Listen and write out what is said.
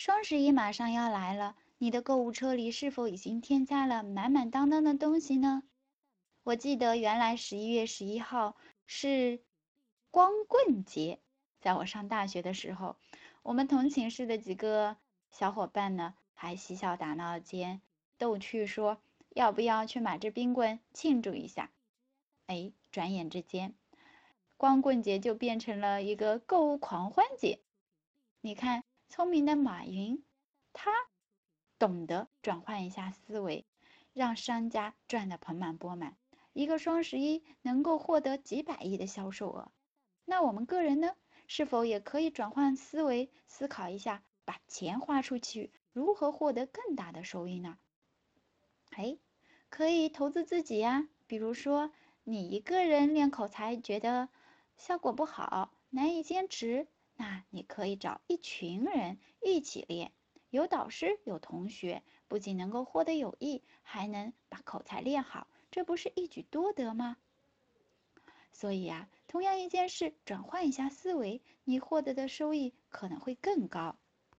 双十一马上要来了，你的购物车里是否已经添加了满满当当的东西呢？我记得原来十一月十一号是光棍节，在我上大学的时候，我们同寝室的几个小伙伴呢，还嬉笑打闹间逗趣说，要不要去买支冰棍庆祝一下？哎，转眼之间，光棍节就变成了一个购物狂欢节。你看，聪明的马云，他懂得转换一下思维，让商家赚得盆满钵满。一个双十一能够获得几百亿的销售额，那我们个人呢，是否也可以转换思维，思考一下，把钱花出去，如何获得更大的收益呢？哎，可以投资自己呀，比如说。你一个人练口才觉得效果不好，难以坚持，那你可以找一群人一起练，有导师有同学，不仅能够获得友谊，还能把口才练好，这不是一举多得吗？所以啊，同样一件事，转换一下思维，你获得的收益可能会更高。